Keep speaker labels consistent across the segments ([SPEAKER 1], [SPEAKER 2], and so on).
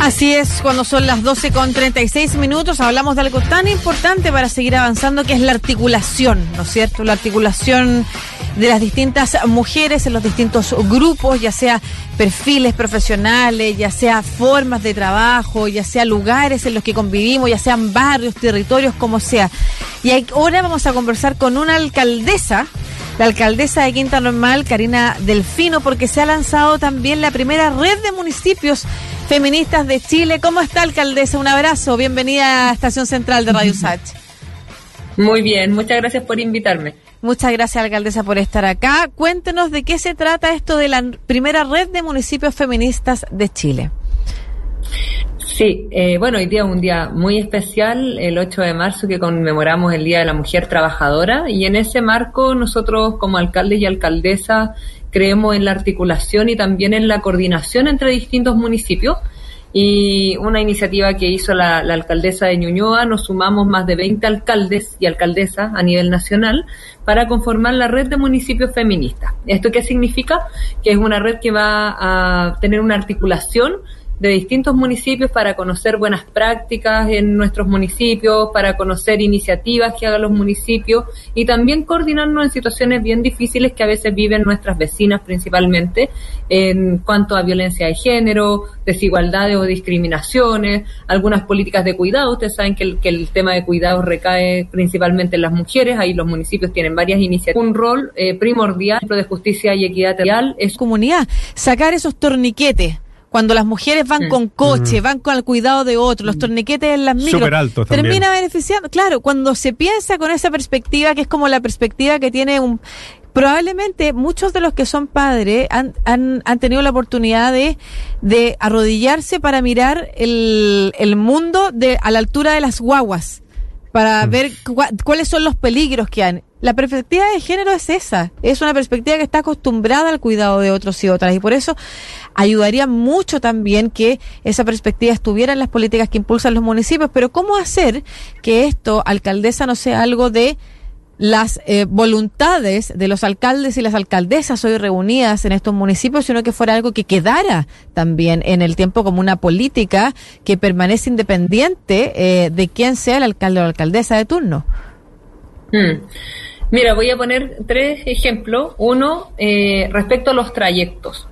[SPEAKER 1] Así es, cuando son las 12 con 36 minutos hablamos de algo tan importante para seguir avanzando que es la articulación, ¿no es cierto? La articulación de las distintas mujeres en los distintos grupos, ya sea perfiles profesionales, ya sea formas de trabajo, ya sea lugares en los que convivimos, ya sean barrios, territorios, como sea. Y ahora vamos a conversar con una alcaldesa la alcaldesa de Quinta Normal, Karina Delfino, porque se ha lanzado también la primera red de municipios feministas de Chile. ¿Cómo está, alcaldesa? Un abrazo. Bienvenida a Estación Central de Radio Sach.
[SPEAKER 2] Muy bien, muchas gracias por invitarme.
[SPEAKER 1] Muchas gracias, alcaldesa, por estar acá. Cuéntenos de qué se trata esto de la primera red de municipios feministas de Chile.
[SPEAKER 2] Sí, eh, bueno, hoy día es un día muy especial, el 8 de marzo, que conmemoramos el Día de la Mujer Trabajadora, y en ese marco nosotros como alcaldes y alcaldesa creemos en la articulación y también en la coordinación entre distintos municipios. Y una iniciativa que hizo la, alcaldesa de Ñuñoa, nos sumamos más de 20 alcaldes y alcaldesas a nivel nacional para conformar la red de municipios feministas. ¿Esto qué significa? Que es una red que va a tener una articulación de distintos municipios para conocer buenas prácticas en nuestros municipios, para conocer iniciativas que hagan los municipios y también coordinarnos en situaciones bien difíciles que a veces viven nuestras vecinas principalmente en cuanto a violencia de género, desigualdades o discriminaciones, algunas políticas de cuidado. Ustedes saben que el, que el tema de cuidado recae principalmente en las mujeres, ahí los municipios tienen varias iniciativas. Un rol eh, primordial de justicia y equidad territorial es
[SPEAKER 1] comunidad, sacar esos torniquetes cuando las mujeres van con coche, van con el cuidado de otros, los torniquetes en las micros, termina beneficiando. Claro, cuando se piensa con esa perspectiva, que es como la perspectiva que tiene un... Probablemente muchos de los que son padres han, han, han tenido la oportunidad de, de arrodillarse para mirar el, el mundo de, a la altura de las guaguas para ver cuáles son los peligros que hay. La perspectiva de género es esa, es una perspectiva que está acostumbrada al cuidado de otros y otras y por eso ayudaría mucho también que esa perspectiva estuviera en las políticas que impulsan los municipios, pero ¿cómo hacer que esto, alcaldesa, no sea algo de las eh, voluntades de los alcaldes y las alcaldesas hoy reunidas en estos municipios, sino que fuera algo que quedara también en el tiempo como una política que permanece independiente eh, de quién sea el alcalde o la alcaldesa de turno.
[SPEAKER 2] Hmm. Mira, voy a poner tres ejemplos. Uno, eh, respecto a los trayectos.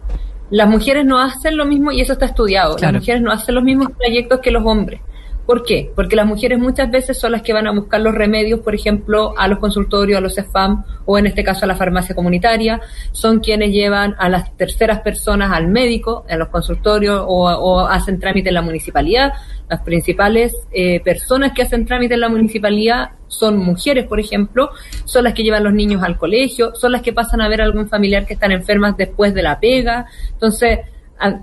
[SPEAKER 2] Las mujeres no hacen lo mismo, y eso está estudiado, las mujeres no hacen los mismos trayectos que los hombres. ¿Por qué? Porque las mujeres muchas veces son las que van a buscar los remedios, por ejemplo, a los consultorios, a los EFAM o en este caso a la farmacia comunitaria, son quienes llevan a las terceras personas al médico, en los consultorios o, hacen trámite en la municipalidad. Las principales eh, personas que hacen trámite en la municipalidad son mujeres, por ejemplo, son las que llevan los niños al colegio, son las que pasan a ver a algún familiar que están enfermas después de la pega. Entonces,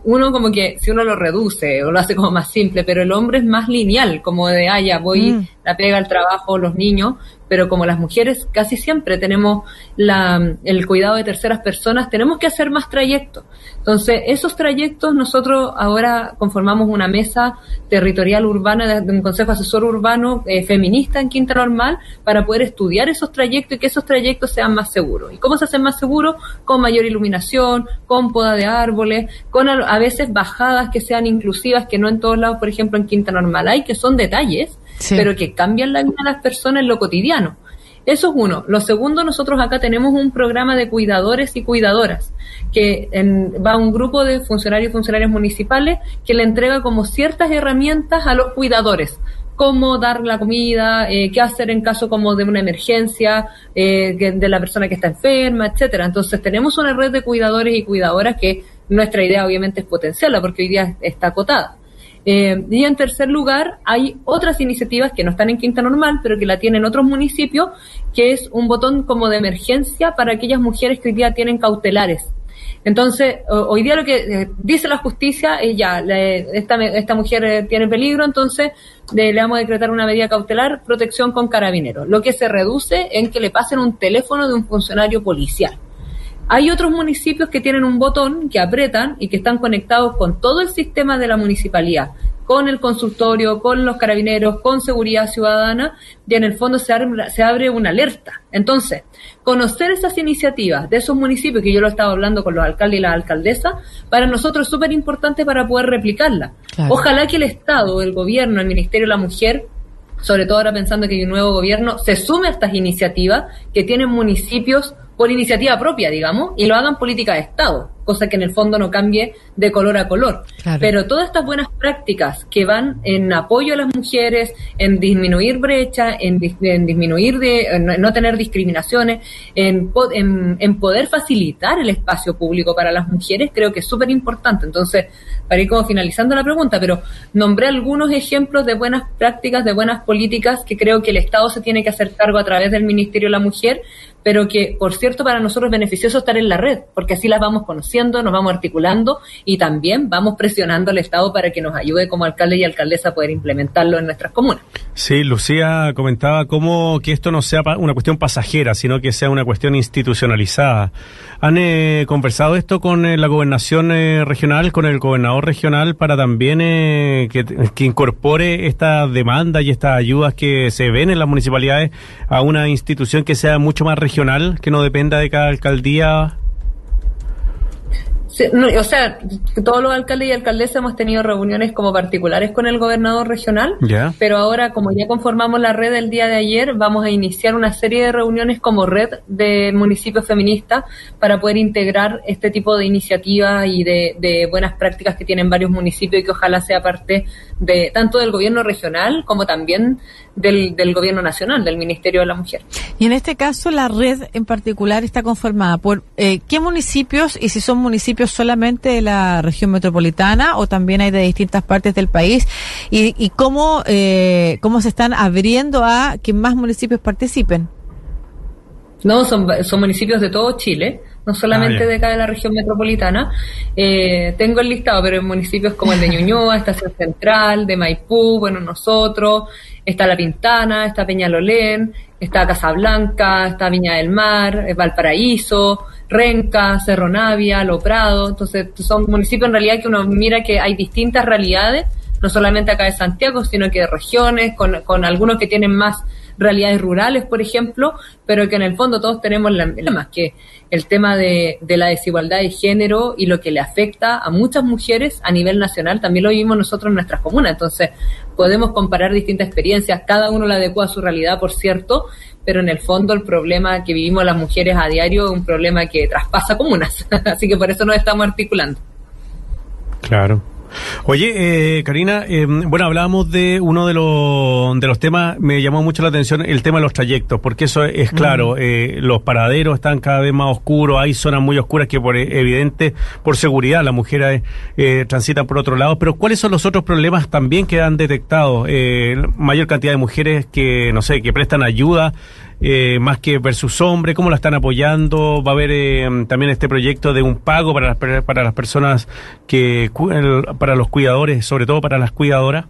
[SPEAKER 2] uno como que si uno lo reduce o lo hace como más simple, pero el hombre es más lineal, como de, ah, ya voy, mm. la pega al trabajo, los niños, pero como las mujeres casi siempre tenemos la, el cuidado de terceras personas, tenemos que hacer más trayectos. Entonces, esos trayectos nosotros ahora conformamos una mesa territorial urbana de, un consejo asesor urbano eh, feminista en Quinta Normal para poder estudiar esos trayectos y que esos trayectos sean más seguros. ¿Y cómo se hacen más seguros? Con mayor iluminación, con poda de árboles, con a, veces bajadas que sean inclusivas, que no en todos lados, por ejemplo, en Quinta Normal hay, que son detalles, pero que cambian la vida de las personas en lo cotidiano. Eso es uno. Lo segundo, nosotros acá tenemos un programa de cuidadores y cuidadoras, que va a un grupo de funcionarios y funcionarias municipales que le entrega como ciertas herramientas a los cuidadores cómo dar la comida, eh, qué hacer en caso como de una emergencia, eh, de la persona que está enferma, etcétera. Entonces tenemos una red de cuidadores y cuidadoras que nuestra idea obviamente es potenciarla porque hoy día está acotada. Eh, y en tercer lugar, hay otras iniciativas que no están en Quinta Normal, pero que la tienen otros municipios, que es un botón como de emergencia para aquellas mujeres que hoy día tienen cautelares. Entonces, hoy día lo que eh, dice la justicia es ya, esta, esta mujer eh, tiene peligro, entonces le, vamos a decretar una medida cautelar, protección con carabineros, lo que se reduce en que le pasen un teléfono de un funcionario policial. Hay otros municipios que tienen un botón que apretan y que están conectados con todo el sistema de la municipalidad, con el consultorio, con los carabineros, con seguridad ciudadana, y en el fondo se abre, se abre una alerta. Entonces, conocer esas iniciativas de esos municipios, que yo lo estaba hablando con los alcaldes y las alcaldesas, para nosotros es súper importante para poder replicarla. Ojalá que el Estado, el gobierno, el Ministerio de la Mujer, sobre todo ahora pensando que hay un nuevo gobierno, se sume a estas iniciativas que tienen municipios por iniciativa propia, digamos, y lo hagan política de Estado cosa que en el fondo no cambie de color a color. Pero todas estas buenas prácticas que van en apoyo a las mujeres, en disminuir brecha, en, disminuir de no tener discriminaciones, en, en, poder facilitar el espacio público para las mujeres, creo que es súper importante. Entonces, para ir como finalizando la pregunta, pero nombré algunos ejemplos de buenas prácticas, de buenas políticas que creo que el Estado se tiene que hacer cargo a través del Ministerio de la Mujer, pero que, por cierto, para nosotros es beneficioso estar en la red, porque así las vamos conociendo, nos vamos articulando y también vamos presionando al Estado para que nos ayude como alcalde y alcaldesa a poder implementarlo en nuestras comunas.
[SPEAKER 3] Sí, Lucía comentaba cómo que esto no sea una cuestión pasajera, sino que sea una cuestión institucionalizada. ¿Han eh, conversado esto con eh, la gobernación eh, regional, con el gobernador regional, para también que, que incorpore esta demanda y estas ayudas que se ven en las municipalidades a una institución que sea mucho más regional? Que no dependa de cada alcaldía?
[SPEAKER 2] O sea, todos los alcaldes y alcaldesas hemos tenido reuniones como particulares con el gobernador regional, pero ahora como ya conformamos la red el día de ayer, vamos a iniciar una serie de reuniones como red de municipios feministas para poder integrar este tipo de iniciativas y de, de buenas prácticas que tienen varios municipios y que ojalá sea parte de tanto del gobierno regional como también del, del gobierno nacional, del Ministerio de la Mujer.
[SPEAKER 1] Y en este caso, la red en particular está conformada por eh, qué municipios y si son municipios solamente de la región metropolitana o también hay de distintas partes del país y, y cómo, eh, cómo se están abriendo a que más municipios participen.
[SPEAKER 2] No, son, son municipios de todo Chile no solamente ah, de acá de la región metropolitana. Eh, tengo el listado, pero en municipios como el de Ñuñoa, Estación Central, de Maipú, bueno, nosotros, está La Pintana, está Peñalolén, está Casablanca, está Viña del Mar, eh, Valparaíso, Renca, Cerro Navia, Lo Prado. Entonces, son municipios en realidad que uno mira que hay distintas realidades, no solamente acá de Santiago, sino que de regiones, con, con algunos que tienen más realidades rurales, por ejemplo, pero que en el fondo todos tenemos la, más que el tema de, de, la desigualdad de género y lo que le afecta a muchas mujeres a nivel nacional, también lo vivimos nosotros en nuestras comunas. Entonces, podemos comparar distintas experiencias, cada uno la adecua a su realidad, por cierto, pero en el fondo el problema que vivimos las mujeres a diario es un problema que traspasa comunas. Así que por eso nos estamos articulando.
[SPEAKER 3] Claro. Oye, eh, Karina, eh, bueno, hablábamos de uno de los, de los temas, me llamó mucho la atención el tema de los trayectos, porque eso es claro, eh, los paraderos están cada vez más oscuros, hay zonas muy oscuras que por evidente, por seguridad, las mujeres eh, transitan por otro lado, pero ¿cuáles son los otros problemas también que han detectado? Eh, mayor cantidad de mujeres que, no sé, que prestan ayuda eh, más que versus hombre, cómo la están apoyando, va a haber eh, también este proyecto de un pago para las, para las personas que, para los cuidadores, sobre todo para las cuidadoras.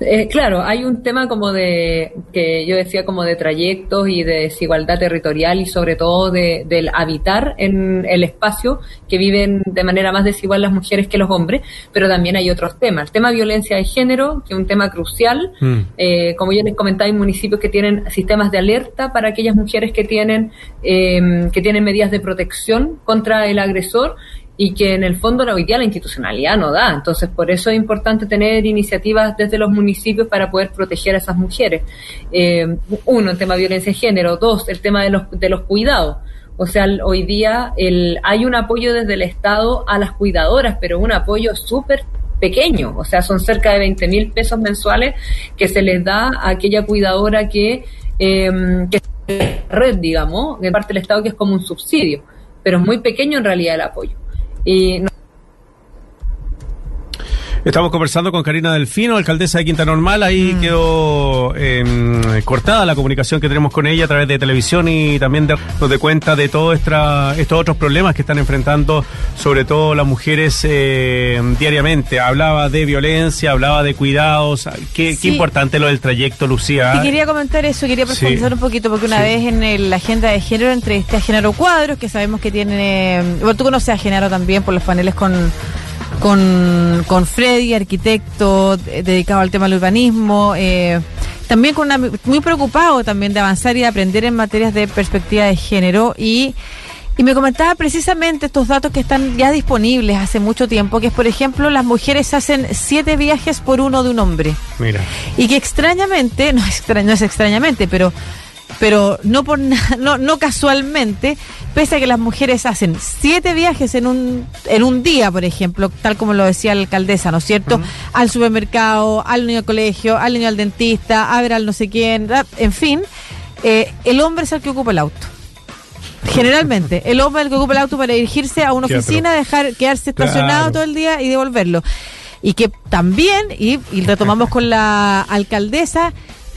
[SPEAKER 2] Eh, claro, hay un tema como de, que yo decía como de trayectos y de desigualdad territorial y sobre todo de, del habitar en el espacio que viven de manera más desigual las mujeres que los hombres, pero también hay otros temas. El tema de violencia de género, que es un tema crucial. Mm. Eh, como ya les comentaba, hay municipios que tienen sistemas de alerta para aquellas mujeres que tienen, eh, que tienen medidas de protección contra el agresor y que en el fondo hoy día la institucionalidad no da. Entonces, por eso es importante tener iniciativas desde los municipios para poder proteger a esas mujeres. Eh, uno, el tema de violencia de género. Dos, el tema de los, de los cuidados. O sea, hoy día el, hay un apoyo desde el Estado a las cuidadoras, pero un apoyo súper pequeño. O sea, son cerca de 20 mil pesos mensuales que se les da a aquella cuidadora que, eh, que red, digamos, de parte del Estado, que es como un subsidio. Pero es muy pequeño en realidad el apoyo. Y
[SPEAKER 3] Estamos conversando con Karina Delfino, alcaldesa de Quinta Normal. Ahí mm. quedó em, cortada la comunicación que tenemos con ella a través de televisión y también de, nos de cuenta de todos estos otros problemas que están enfrentando, sobre todo las mujeres em, diariamente. Hablaba de violencia, hablaba de cuidados. Qué, importante lo del trayecto, Lucía.
[SPEAKER 1] Y quería comentar eso, quería profundizar un poquito, porque una vez en la agenda de género entrevisté a Género Cuadros, que sabemos que tiene. Bueno, tú conoces a Género también por los paneles con con, con Freddy, arquitecto dedicado al tema del urbanismo. Eh, también con muy preocupado también de avanzar y de aprender en materias de perspectiva de género y y me comentaba precisamente estos datos que están ya disponibles hace mucho tiempo, que es, por ejemplo, las mujeres hacen siete viajes por uno de un hombre. Mira. Y que extrañamente, no, extraño, no es extrañamente, pero pero no por no, no casualmente, pese a que las mujeres hacen siete viajes en un, en un día, por ejemplo, tal como lo decía la alcaldesa, ¿no es cierto? Al supermercado, al niño al colegio, al niño al dentista, a ver al no sé quién, en fin, eh, el hombre es el que ocupa el auto. Generalmente, el hombre es el que ocupa el auto para dirigirse a una oficina, dejar quedarse estacionado todo el día y devolverlo. Y que también, y, retomamos con la alcaldesa,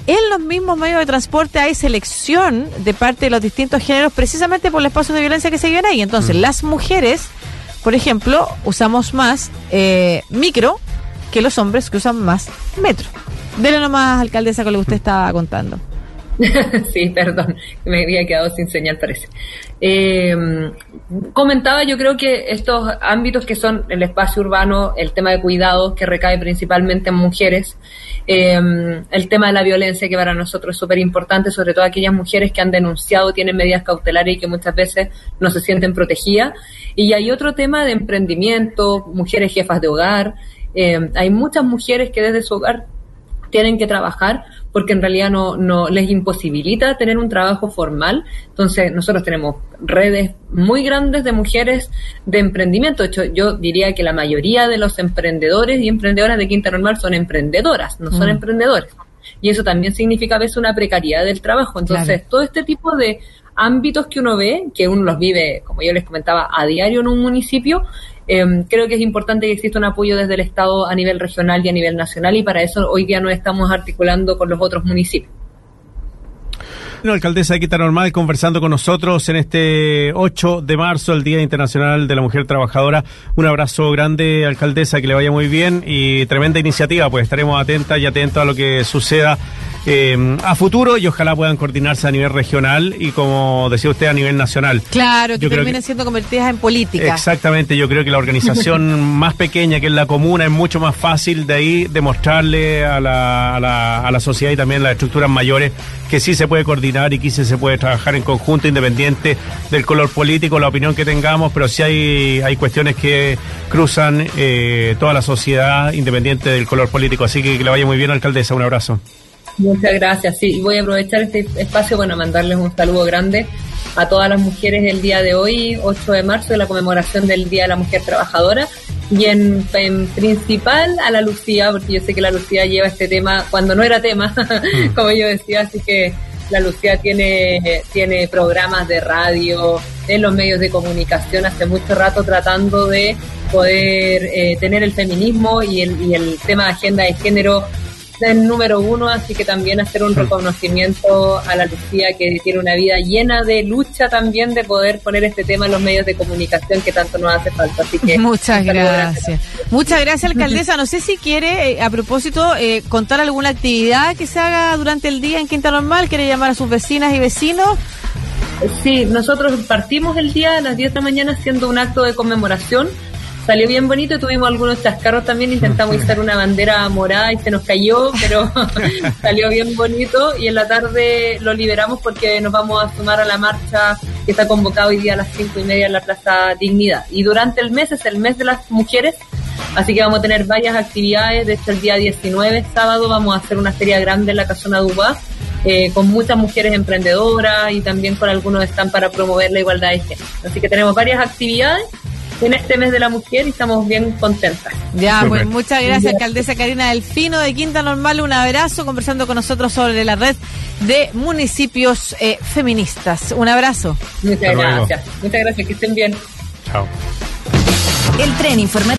[SPEAKER 1] en los mismos medios de transporte hay selección de parte de los distintos géneros precisamente por los espacios de violencia que se viven ahí. Entonces, mm. las mujeres, por ejemplo, usamos más eh, micro que los hombres que usan más metro. Dele nomás, alcaldesa, con lo que usted estaba contando.
[SPEAKER 2] sí, perdón, me había quedado sin señal, parece. Eh, comentaba, yo creo que estos ámbitos que son el espacio urbano, el tema de cuidados que recae principalmente en mujeres, eh, el tema de la violencia que para nosotros es súper importante, sobre todo aquellas mujeres que han denunciado, tienen medidas cautelares y que muchas veces no se sienten protegidas. Y hay otro tema de emprendimiento, mujeres jefas de hogar. Eh, hay muchas mujeres que desde su hogar tienen que trabajar porque en realidad no, no les imposibilita tener un trabajo formal. Entonces, nosotros tenemos redes muy grandes de mujeres de emprendimiento. De hecho, yo diría que la mayoría de los emprendedores y emprendedoras de Quinta Normal son emprendedoras, no son mm. emprendedores. Y eso también significa a veces una precariedad del trabajo. Entonces, todo este tipo de ámbitos que uno ve, que uno los vive, como yo les comentaba, a diario en un municipio, Em, creo que es importante que exista un apoyo desde el Estado a nivel regional y a nivel nacional y para eso hoy día nos estamos articulando con los otros municipios.
[SPEAKER 3] La alcaldesa de Quita Normal conversando con nosotros en este 8 de marzo, el Día Internacional de la Mujer Trabajadora. Un abrazo grande, alcaldesa, que le vaya muy bien y tremenda iniciativa, pues estaremos atentas y atentos a lo que suceda eh, a futuro y ojalá puedan coordinarse a nivel regional y como decía usted a nivel nacional.
[SPEAKER 1] Claro, que terminen siendo convertidas en política.
[SPEAKER 3] Exactamente, yo creo que la organización más pequeña que es la comuna es mucho más fácil de ahí demostrarle a la, a la, a la sociedad y también a las estructuras mayores que sí se puede coordinar y que sí se puede trabajar en conjunto independiente del color político, la opinión que tengamos, pero sí hay, hay cuestiones que cruzan eh, toda la sociedad independiente del color político. Así que que le vaya muy bien, alcaldesa. Un abrazo.
[SPEAKER 2] Muchas gracias. Sí, voy a aprovechar este espacio, bueno, mandarles un saludo grande a todas las mujeres el día de hoy, 8 de marzo, de la conmemoración del Día de la Mujer Trabajadora. Y en, principal a la Lucía, porque yo sé que la Lucía lleva este tema cuando no era tema, como yo decía, así que la Lucía tiene, tiene programas de radio en los medios de comunicación hace mucho rato tratando de poder eh, tener el feminismo y el, y el tema de agenda de género el número uno, así que también hacer un reconocimiento a la Lucía que tiene una vida llena de lucha también de poder poner este tema en los medios de comunicación que tanto nos hace falta. Así que
[SPEAKER 1] muchas gracias. Muchas gracias, alcaldesa. No sé si quiere, eh, a propósito, eh, contar alguna actividad que se haga durante el día en Quinta Normal. ¿Quiere llamar a sus vecinas y vecinos?
[SPEAKER 2] Sí, nosotros partimos el día a las 10 de la mañana haciendo un acto de conmemoración salió bien bonito, tuvimos algunos chascarros también, intentamos izar una bandera morada y se nos cayó, pero salió bien bonito y en la tarde lo liberamos porque nos vamos a sumar a la marcha que está convocada hoy día a las cinco y media en la Plaza Dignidad. Y durante el mes es el mes de las mujeres, así que vamos a tener varias actividades, de hecho el día 19, sábado, vamos a hacer una feria grande en la Casona Dubá. Eh, con muchas mujeres emprendedoras y también con algunos están para promover la igualdad de género. Así que tenemos varias actividades en este mes de la mujer y estamos bien contentas.
[SPEAKER 1] Ya, pues muchas gracias, alcaldesa Karina Delfino de Quinta Normal. Un abrazo conversando con nosotros sobre la red de municipios eh, feministas. Un abrazo.
[SPEAKER 2] Muchas gracias. Muchas gracias, que estén bien.
[SPEAKER 3] Chao.
[SPEAKER 4] El tren informativo.